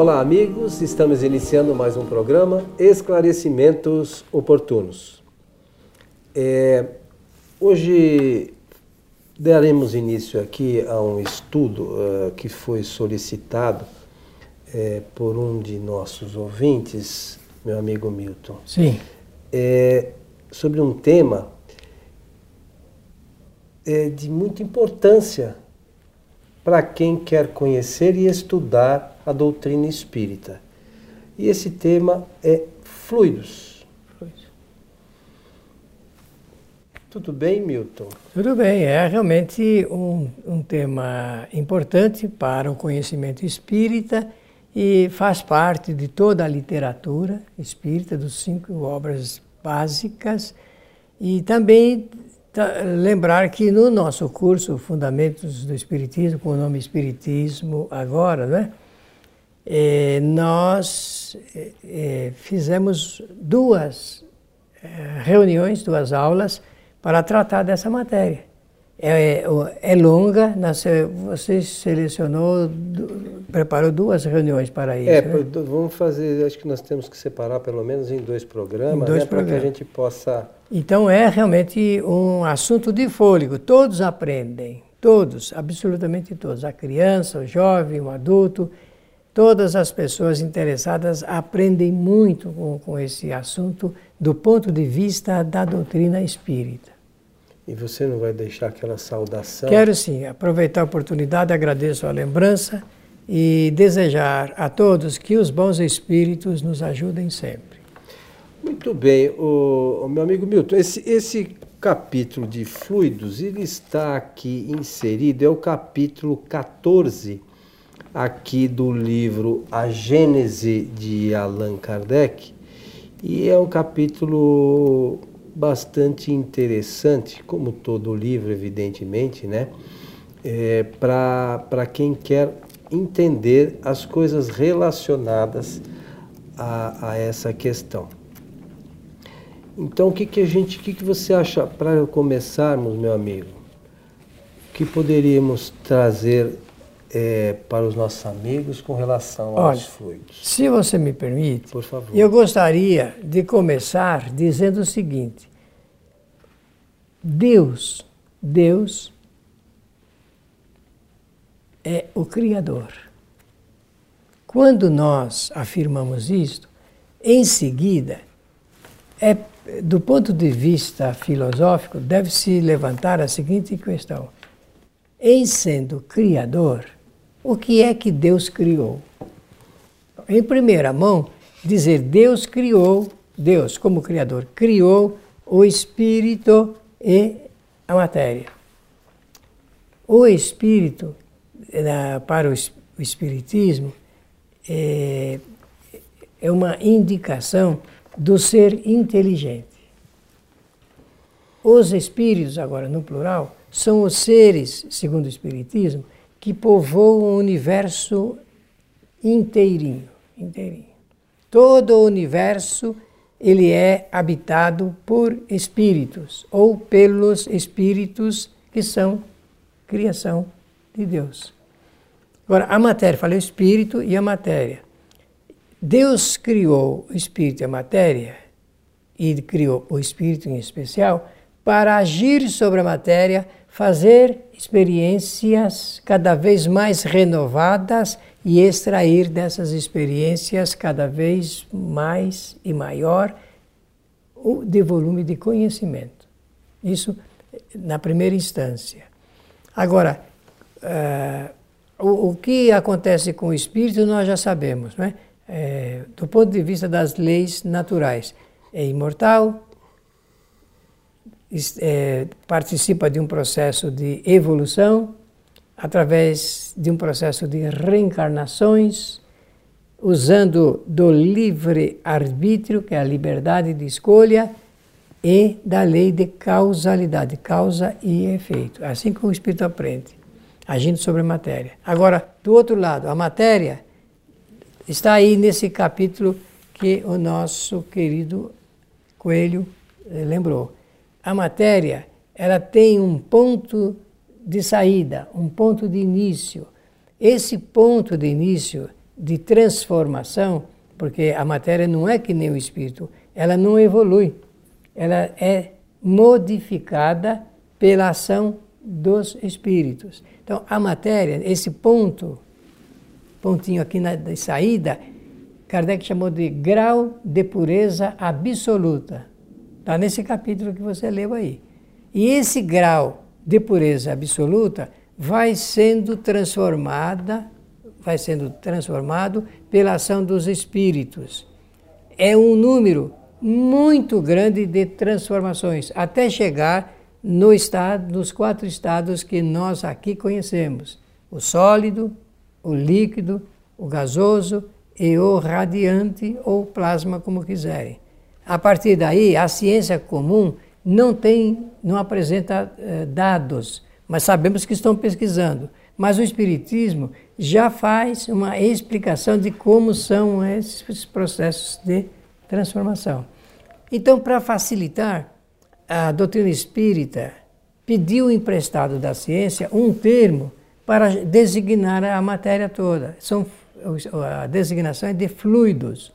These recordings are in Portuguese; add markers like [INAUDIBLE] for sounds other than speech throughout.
Olá, amigos. Estamos iniciando mais um programa Esclarecimentos Oportunos. É, hoje daremos início aqui a um estudo uh, que foi solicitado é, por um de nossos ouvintes, meu amigo Milton. Sim. É, sobre um tema é, de muita importância para quem quer conhecer e estudar a doutrina espírita. E esse tema é fluidos. Tudo bem, Milton? Tudo bem, é realmente um, um tema importante para o conhecimento espírita e faz parte de toda a literatura espírita, dos cinco obras básicas, e também lembrar que no nosso curso Fundamentos do Espiritismo, com o nome Espiritismo agora, né? É, nós é, fizemos duas reuniões, duas aulas para tratar dessa matéria. É, é, longa, você selecionou, preparou duas reuniões para isso. É, né? vamos fazer, acho que nós temos que separar pelo menos em dois programas, né, para que a gente possa. Então é realmente um assunto de fôlego, todos aprendem, todos, absolutamente todos, a criança, o jovem, o adulto, todas as pessoas interessadas aprendem muito com, com esse assunto do ponto de vista da doutrina espírita. E você não vai deixar aquela saudação? Quero sim, aproveitar a oportunidade, agradeço a lembrança e desejar a todos que os bons espíritos nos ajudem sempre. Muito bem, o, o meu amigo Milton, esse, esse capítulo de fluidos, ele está aqui inserido, é o capítulo 14 aqui do livro A Gênese de Allan Kardec, e é um capítulo bastante interessante, como todo livro, evidentemente, né? É, para quem quer entender as coisas relacionadas a, a essa questão. Então, o que, que a gente, o que, que você acha para começarmos, meu amigo? Que poderíamos trazer é, para os nossos amigos com relação Olha, aos fluidos? Se você me permite, Por favor. eu gostaria de começar dizendo o seguinte: Deus, Deus é o Criador. Quando nós afirmamos isto, em seguida, é, do ponto de vista filosófico, deve-se levantar a seguinte questão: em sendo Criador, o que é que Deus criou? Em primeira mão, dizer Deus criou, Deus como Criador criou o Espírito e a matéria. O Espírito, para o Espiritismo, é, é uma indicação do ser inteligente. Os espíritos, agora no plural, são os seres, segundo o Espiritismo, que povoam o universo inteirinho, inteirinho. Todo o universo ele é habitado por espíritos ou pelos espíritos que são criação de Deus. Agora, a matéria, falei o espírito e a matéria. Deus criou o espírito e a matéria, e criou o espírito em especial, para agir sobre a matéria fazer experiências cada vez mais renovadas e extrair dessas experiências cada vez mais e maior de volume de conhecimento. Isso na primeira instância. Agora, uh, o, o, que acontece com o espírito nós já sabemos, né? É, do ponto de vista das leis naturais. É imortal, é, participa de um processo de evolução através de um processo de reencarnações, usando do livre arbítrio, que é a liberdade de escolha, e da lei de causalidade, causa e efeito. Assim como o espírito aprende, agindo sobre a matéria. Agora, do outro lado, a matéria está aí nesse capítulo que o nosso querido Coelho eh, lembrou a matéria ela tem um ponto de saída, um ponto de início. Esse ponto de início de transformação, porque a matéria não é que nem o espírito, ela não evolui, ela é modificada pela ação dos espíritos. Então, a matéria, esse ponto, pontinho aqui na de saída, Kardec chamou de grau de pureza absoluta. Está nesse capítulo que você leu aí. E esse grau de pureza absoluta vai sendo transformada, vai sendo transformado pela ação dos espíritos. É um número muito grande de transformações, até chegar no estado, nos quatro estados que nós aqui conhecemos: o sólido, o líquido, o gasoso e o radiante ou plasma, como quiserem. A partir daí, a ciência comum não tem, não apresenta eh, dados, mas sabemos que estão pesquisando. Mas o Espiritismo já faz uma explicação de como são esses processos de transformação. Então, para facilitar, a doutrina espírita pediu emprestado da ciência um termo para designar a matéria toda. São, a designação é de fluidos.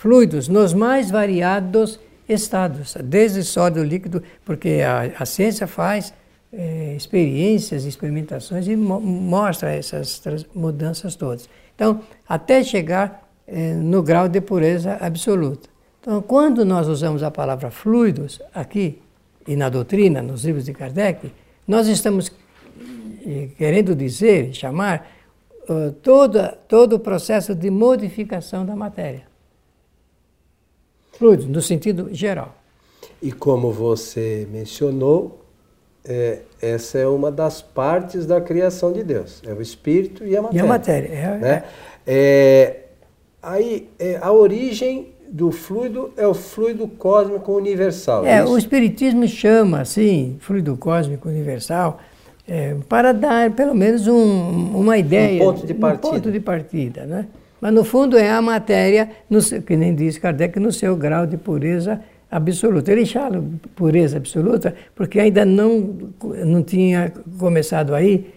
Fluidos nos mais variados estados, desde sólido, líquido, porque a, a ciência faz é, experiências, experimentações e mo mostra essas mudanças todas. Então, até chegar é, no grau de pureza absoluta. Então, quando nós usamos a palavra fluidos aqui e na doutrina, nos livros de Kardec, nós estamos eh, querendo dizer, chamar, uh, todo, todo o processo de modificação da matéria. Fluidos, no sentido geral. E como você mencionou, é, essa é uma das partes da criação de Deus. É o espírito e a matéria. E a matéria. É, né? é, aí, é, a origem do fluido é o fluido cósmico universal. É, é o Espiritismo chama assim, fluido cósmico universal, é, para dar pelo menos um, uma ideia. Um ponto de partida. Um ponto de partida, né? Mas no fundo é a matéria, no, que nem diz Kardec, no seu grau de pureza absoluta. Ele chama pureza absoluta porque ainda não, não tinha começado aí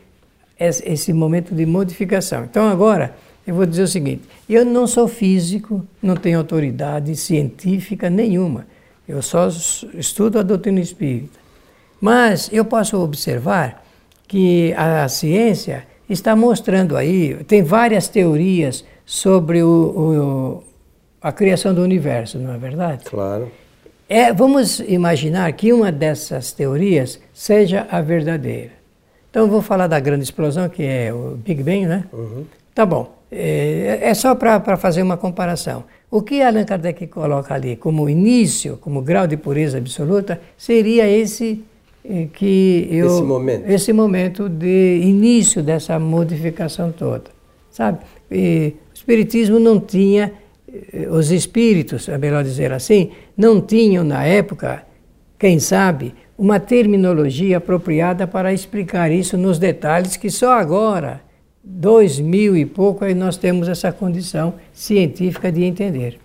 esse, momento de modificação. Então agora eu vou dizer o seguinte: eu não sou físico, não tenho autoridade científica nenhuma. Eu só estudo a doutrina espírita. Mas eu posso observar que a ciência está mostrando aí, tem várias teorias sobre o, o, a criação do universo, não é verdade? Claro. É, vamos imaginar que uma dessas teorias seja a verdadeira. Então, vou falar da grande explosão, que é o Big Bang, né? Uhum. Tá bom. É, é só para fazer uma comparação. O que Allan Kardec coloca ali como início, como grau de pureza absoluta, seria esse eh, que eu, esse momento, esse momento de início dessa modificação toda, sabe? E espiritismo não tinha eh, os espíritos, é melhor dizer assim, não tinham na época, quem sabe, uma terminologia apropriada para explicar isso nos detalhes que só agora dois mil e pouco, aí nós temos essa condição científica de entender.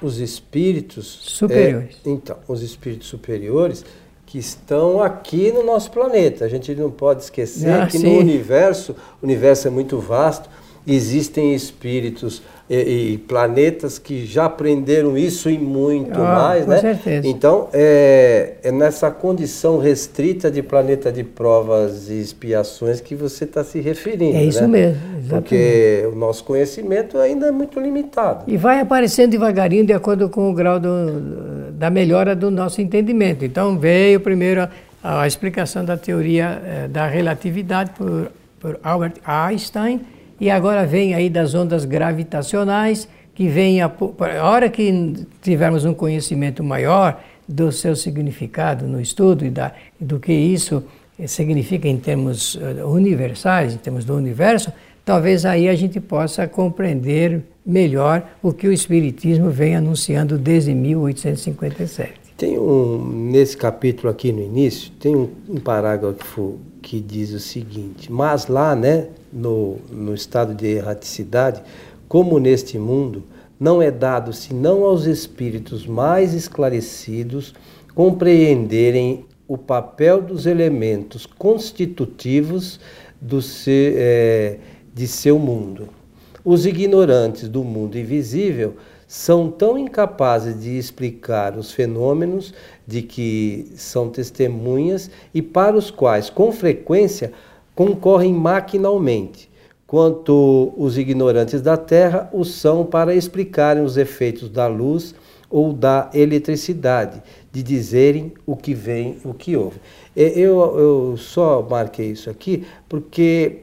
Os espíritos superiores. É, então, os espíritos superiores que estão aqui no nosso planeta. A gente não pode esquecer ah, que sim. no universo, o universo é muito vasto, existem espíritos e, e, planetas que já aprenderam isso e muito ah, mais, com né? Certeza. Então, é, é, nessa condição restrita de planeta de provas e expiações que você está se referindo. É isso né? mesmo, exatamente. Porque o nosso conhecimento ainda é muito limitado. E vai aparecendo devagarinho de acordo com o grau do, da melhora do nosso entendimento. Então, veio primeiro a, a explicação da teoria eh, da relatividade por, por Albert Einstein e agora vem aí das ondas gravitacionais, que vem a, a hora que tivermos um conhecimento maior do seu significado no estudo e da, do que isso significa em termos eh, universais, em termos do universo, talvez aí a gente possa compreender melhor o que o Espiritismo vem anunciando desde 1857. Tem um, nesse capítulo aqui no início, tem um, um parágrafo que diz o seguinte, mas lá, né, no, no estado de erraticidade, como neste mundo, não é dado senão aos espíritos mais esclarecidos compreenderem o papel dos elementos constitutivos do ser, é, de seu mundo. os ignorantes do mundo invisível são tão incapazes de explicar os fenômenos de que são testemunhas e para os quais, com frequência, concorrem maquinalmente, quanto os ignorantes da Terra o são para explicarem os efeitos da luz ou da eletricidade, de dizerem o que vem, o que houve. Eu, eu só marquei isso aqui porque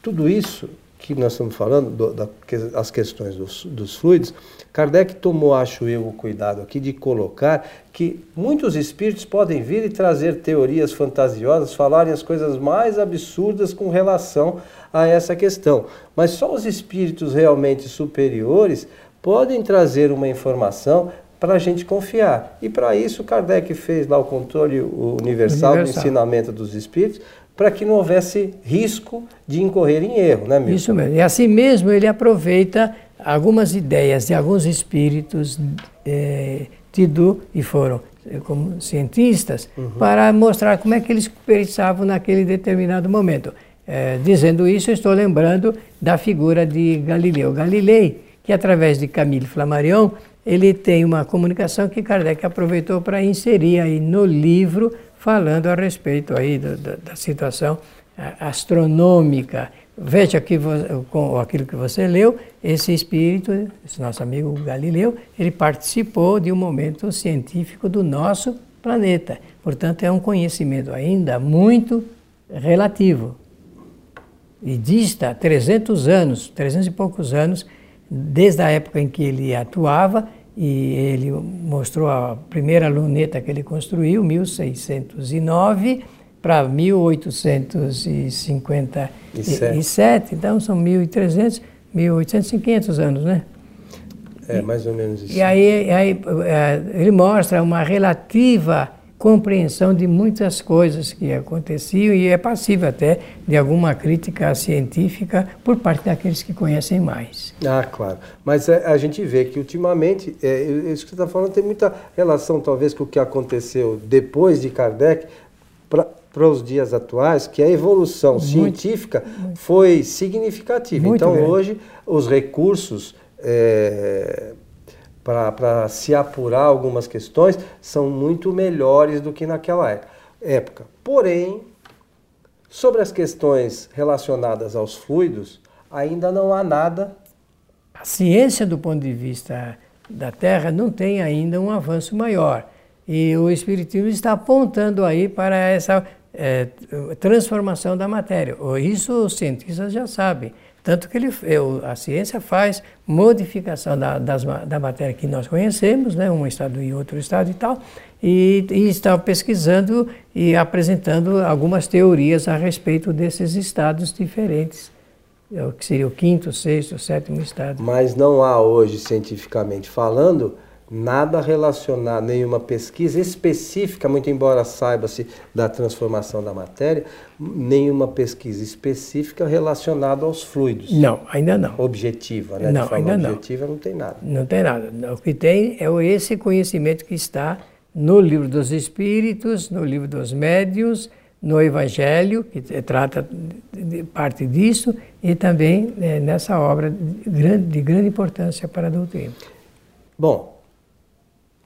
tudo isso que nós estamos falando, do, da, as questões dos, dos fluidos, Kardec tomou, acho eu, o cuidado aqui de colocar que muitos espíritos podem vir e trazer teorias fantasiosas, falarem as coisas mais absurdas com relação a essa questão. Mas só os espíritos realmente superiores podem trazer uma informação para a gente confiar. E para isso, Kardec fez lá o controle universal, universal. do ensinamento dos espíritos, para que não houvesse risco de incorrer em erro, né, Milton? Isso mesmo. E assim mesmo ele aproveita algumas ideias de alguns espíritos é, tido e foram eh, como cientistas uhum. para mostrar como é que eles pensavam naquele determinado momento. É, dizendo isso, estou lembrando da figura de Galileu Galilei, que através de Camille Flammarion, ele tem uma comunicação que Kardec aproveitou para inserir aí no livro falando a respeito aí da, da, da situação astronômica. Veja aqui com aquilo que você leu, esse espírito, esse nosso amigo Galileu, ele participou de um momento científico do nosso planeta. Portanto, é um conhecimento ainda muito relativo. E dista 300 anos, 300 e poucos anos, desde a época em que ele atuava e ele mostrou a primeira luneta que ele construiu, 1609 para 1857, então são 1300, 1800 e 500 anos, né? É, mais ou menos isso. E aí, aí é, ele mostra uma relativa compreensão de muitas coisas que aconteciam e é passível até de alguma crítica científica por parte daqueles que conhecem mais. Ah, claro. Mas é, a gente vê que ultimamente, é, isso que você está falando tem muita relação talvez com o que aconteceu depois de Kardec para os dias atuais, que a evolução muito, científica muito. foi significativa. Muito então grande. hoje os recursos é, para se apurar algumas questões são muito melhores do que naquela é, época. Porém, sobre as questões relacionadas aos fluidos, ainda não há nada. A ciência, do ponto de vista da Terra, não tem ainda um avanço maior. E o Espiritismo está apontando aí para essa é, transformação da matéria. Isso os cientistas já sabem. Tanto que ele, a ciência faz modificação da, das, da matéria que nós conhecemos, né, um estado e outro estado e tal, e, e está pesquisando e apresentando algumas teorias a respeito desses estados diferentes, é que seria o quinto, sexto, sétimo estado. Mas não há hoje, cientificamente falando, nada relacionado, nenhuma pesquisa específica, muito embora saiba-se da transformação da matéria, nenhuma pesquisa específica relacionada aos fluidos. Não, ainda não. Objetiva, né? Não, ainda não. Objetiva não tem nada. Não tem nada. O que tem é esse conhecimento que está no livro dos Espíritos, no livro dos Médios, no Evangelho, que trata de parte disso, e também é, nessa obra de grande, de grande importância para a doutrina. Bom,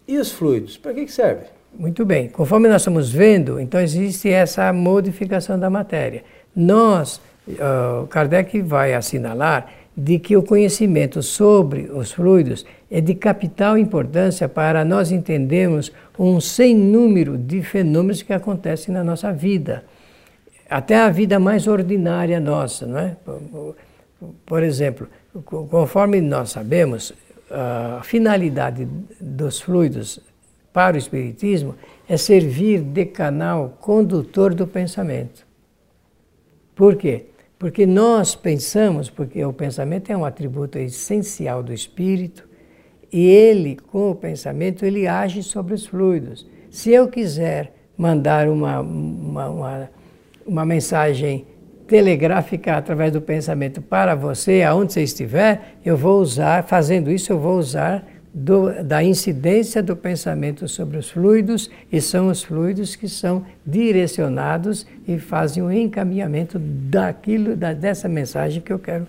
e os fluidos, para que, que serve? Muito bem. Conforme nós estamos vendo, então existe essa modificação da matéria. Nós, uh, Kardec vai assinalar de que o conhecimento sobre os fluidos é de capital importância para nós entendermos um sem número de fenômenos que acontecem na nossa vida. Até a vida mais ordinária nossa, não é? Por exemplo, conforme nós sabemos, a finalidade dos fluidos para o Espiritismo é servir de canal condutor do pensamento. Por quê? Porque nós pensamos, porque o pensamento é um atributo essencial do espírito, e ele, com o pensamento, ele age sobre os fluidos. Se eu quiser mandar uma, uma, uma, uma mensagem telegráfica através do pensamento para você, aonde você estiver, eu vou usar, fazendo isso, eu vou usar do, da incidência do pensamento sobre os fluidos, e são os fluidos que são direcionados e fazem o um encaminhamento daquilo, da, dessa mensagem que eu quero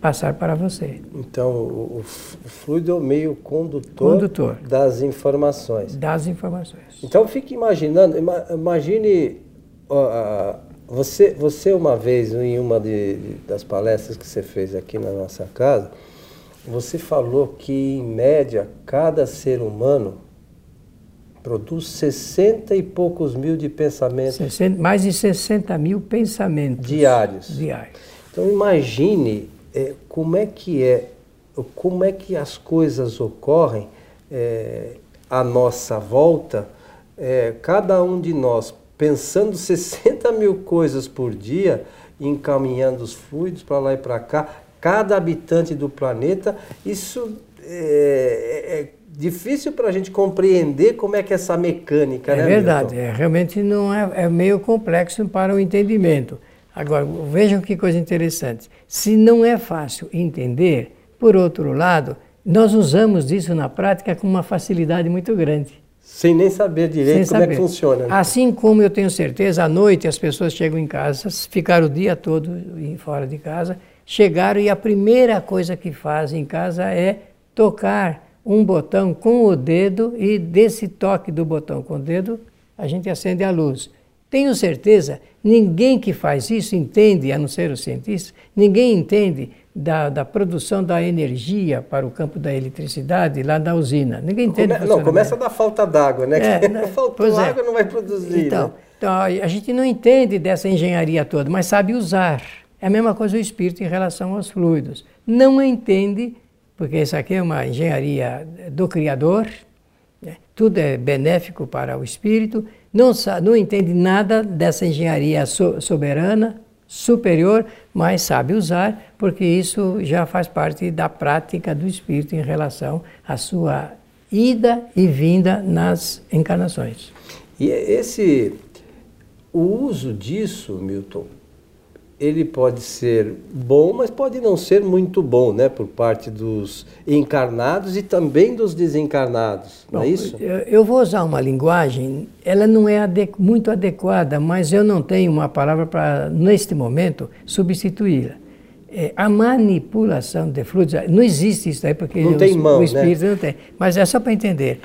passar para você. Então, o, o fluido é o meio condutor, condutor, das informações. Das informações. Então, fique imaginando, imagine uh, você, você uma vez, em uma de, das palestras que você fez aqui na nossa casa, você falou que, em média, cada ser humano produz 60 e poucos mil de pensamentos. 60, mais de 60 mil pensamentos. Diários. Diários. Então imagine é, como é que é, como é que as coisas ocorrem é, à nossa volta, é, cada um de nós pensando 60 mil coisas por dia, encaminhando os fluidos para lá e para cá, cada habitante do planeta, isso é, é, é difícil para a gente compreender como é que é essa mecânica, é né? É verdade, é, realmente não é, é meio complexo para o entendimento. Agora, vejam que coisa interessante. Se não é fácil entender, por outro lado, nós usamos isso na prática com uma facilidade muito grande. Sem nem saber direito Sem como saber. é que funciona. Assim como eu tenho certeza, à noite as pessoas chegam em casa, ficaram o dia todo fora de casa, chegaram e a primeira coisa que fazem em casa é tocar um botão com o dedo e desse toque do botão com o dedo a gente acende a luz. Tenho certeza, ninguém que faz isso entende, a não ser os cientistas, ninguém entende da, da produção da energia para o campo da eletricidade lá da usina. Ninguém entende. Come, não, começa da falta d'água, né? É, [LAUGHS] né? Faltou é. água, não vai produzir. Então, né? então, a gente não entende dessa engenharia toda, mas sabe usar. É a mesma coisa o espírito em relação aos fluidos. Não entende, porque isso aqui é uma engenharia do Criador, né? tudo é benéfico para o espírito, não, não entende nada dessa engenharia so, soberana, superior, mas sabe usar, porque isso já faz parte da prática do espírito em relação à sua ida e vinda nas encarnações. E esse o uso disso, Milton, ele pode ser bom, mas pode não ser muito bom, né, por parte dos encarnados e também dos desencarnados, não é isso? Eu vou usar uma linguagem, ela não é muito adequada, mas eu não tenho uma palavra para, neste momento, substituí-la. É, a manipulação de fluidos, não existe isso aí, porque não tem mão, o espírito né? não tem. Mas é só para entender.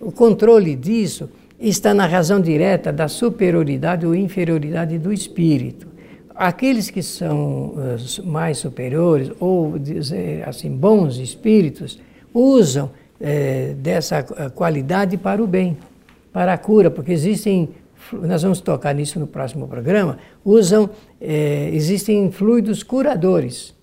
O controle disso está na razão direta da superioridade ou inferioridade do espírito aqueles que são uh, mais superiores ou dizer assim bons espíritos usam eh, dessa eh, qualidade para o bem, para a cura, porque existem nós vamos tocar nisso no próximo programa. Usam eh, existem fluidos curadores,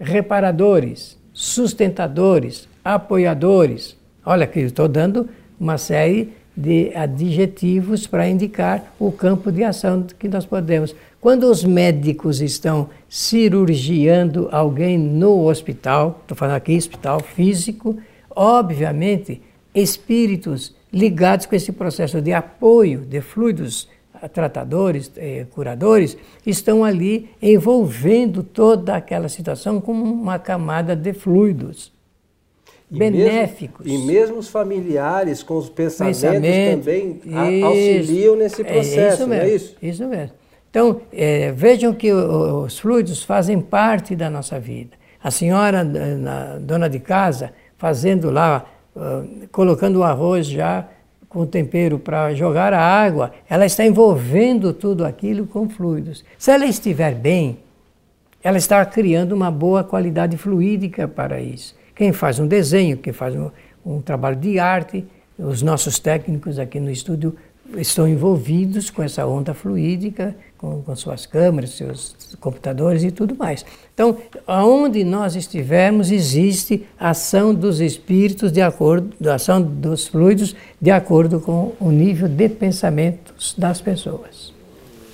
reparadores, sustentadores, apoiadores. Olha que estou dando uma série de adjetivos para indicar o campo de ação que nós podemos. Quando os médicos estão cirurgiando alguém no hospital, estou falando aqui hospital físico, obviamente espíritos ligados com esse processo de apoio de fluidos tratadores, eh, curadores, estão ali envolvendo toda aquela situação com uma camada de fluidos e benéficos. Mesmo, e mesmo os familiares com os pensamentos Pensamento, também isso, auxiliam nesse processo, é isso mesmo, não é isso? Isso mesmo. Então, é, vejam que os fluidos fazem parte da nossa vida. A senhora, na, dona de casa, fazendo lá, uh, colocando o arroz já com tempero para jogar a água, ela está envolvendo tudo aquilo com fluidos. Se ela estiver bem, ela está criando uma boa qualidade fluídica para isso. Quem faz um desenho, quem faz um, um trabalho de arte, os nossos técnicos aqui no estúdio estão envolvidos com essa onda fluídica, com, com, suas câmeras, seus computadores e tudo mais. Então, aonde nós estivermos, existe ação dos espíritos de acordo, ação dos fluidos de acordo com o nível de pensamentos das pessoas.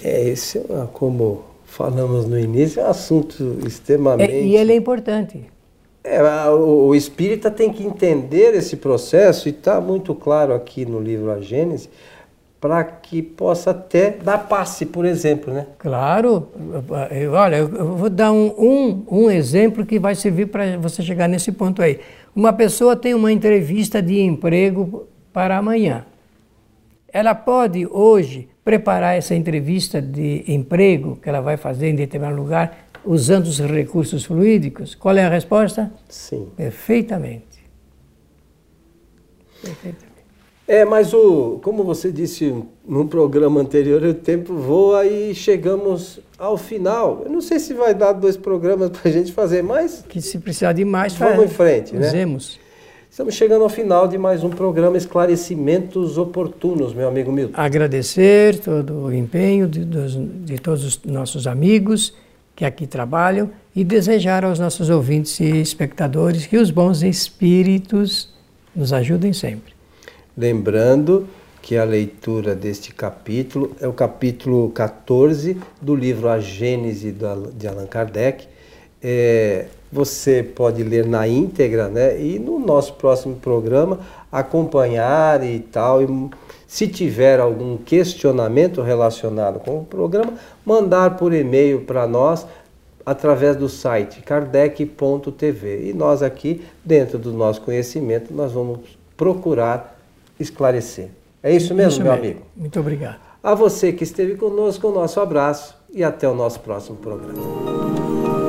É, esse é como falamos no início, é um assunto extremamente. É, e ele é importante. É, o, o espírita tem que entender esse processo, e está muito claro aqui no livro A Gênese, para que possa até dar passe, por exemplo, né? Claro. Olha, eu vou dar um, um, um exemplo que vai servir para você chegar nesse ponto aí. Uma pessoa tem uma entrevista de emprego para amanhã. Ela pode hoje preparar essa entrevista de emprego que ela vai fazer em determinado lugar usando os recursos fluídicos? Qual é a resposta? Sim. Perfeitamente. Perfeitamente. É, mas o, como você disse no programa anterior, o tempo voa e chegamos ao final. Eu não sei se vai dar dois programas para a gente fazer, mas. Que se precisar de mais, vamos faz, em frente, né? Usemos. Estamos chegando ao final de mais um programa Esclarecimentos Oportunos, meu amigo Milton. Agradecer todo o empenho de, de todos os nossos amigos que aqui trabalham e desejar aos nossos ouvintes e espectadores que os bons espíritos nos ajudem sempre. Lembrando que a leitura deste capítulo é o capítulo 14 do livro A Gênese de Allan Kardec. É, você pode ler na íntegra, né? E no nosso próximo programa acompanhar e tal. E se tiver algum questionamento relacionado com o programa, mandar por e-mail para nós através do site kardec.tv. E nós aqui, dentro do nosso conhecimento, nós vamos procurar esclarecer. É isso mesmo, isso meu mesmo. amigo? Muito obrigado. A você que esteve conosco, o nosso abraço e até o nosso próximo programa.